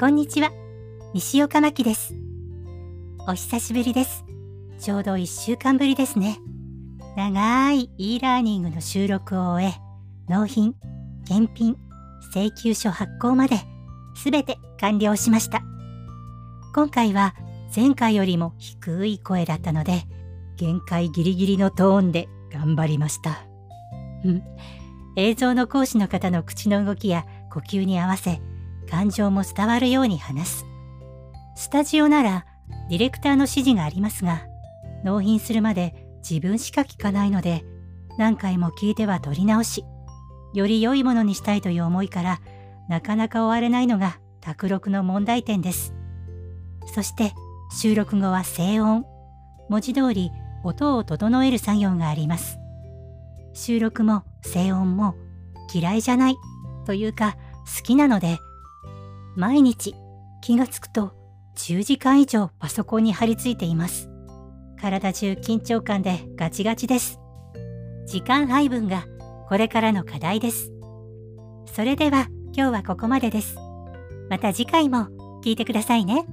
こんにちは。西岡真希です。お久しぶりです。ちょうど1週間ぶりですね。長い e ラーニングの収録を終え、納品、検品、請求書発行まで全て完了しました。今回は前回よりも低い声だったので、限界ギリギリのトーンで頑張りました。映像の講師の方の口の動きや呼吸に合わせ、感情も伝わるように話す。スタジオならディレクターの指示がありますが、納品するまで自分しか聞かないので、何回も聞いては撮り直し、より良いものにしたいという思いから、なかなか終われないのが卓録の問題点です。そして収録後は静音。文字通り音を整える作業があります。収録も静音も嫌いじゃないというか好きなので、毎日気がつくと10時間以上パソコンに張り付いています。体中緊張感でガチガチです。時間配分がこれからの課題です。それでは今日はここまでです。また次回も聞いてくださいね。